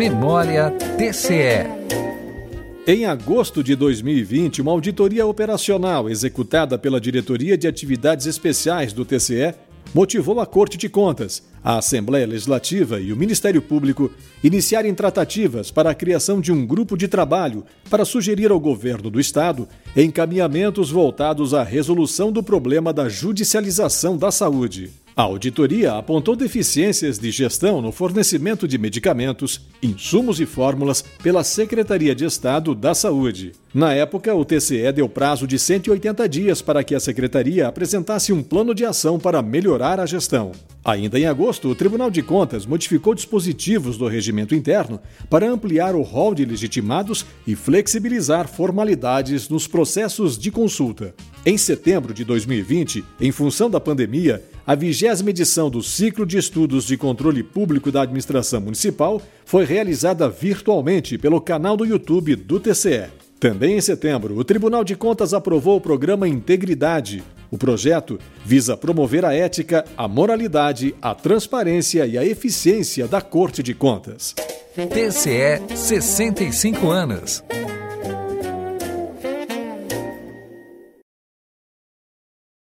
Memória TCE. Em agosto de 2020, uma auditoria operacional executada pela Diretoria de Atividades Especiais do TCE motivou a Corte de Contas, a Assembleia Legislativa e o Ministério Público iniciarem tratativas para a criação de um grupo de trabalho para sugerir ao governo do Estado encaminhamentos voltados à resolução do problema da judicialização da saúde. A auditoria apontou deficiências de gestão no fornecimento de medicamentos, insumos e fórmulas pela Secretaria de Estado da Saúde. Na época, o TCE deu prazo de 180 dias para que a secretaria apresentasse um plano de ação para melhorar a gestão. Ainda em agosto, o Tribunal de Contas modificou dispositivos do regimento interno para ampliar o rol de legitimados e flexibilizar formalidades nos processos de consulta. Em setembro de 2020, em função da pandemia, a vigésima edição do Ciclo de Estudos de Controle Público da Administração Municipal foi realizada virtualmente pelo canal do YouTube do TCE. Também em setembro, o Tribunal de Contas aprovou o programa Integridade. O projeto visa promover a ética, a moralidade, a transparência e a eficiência da Corte de Contas. TCE 65 anos.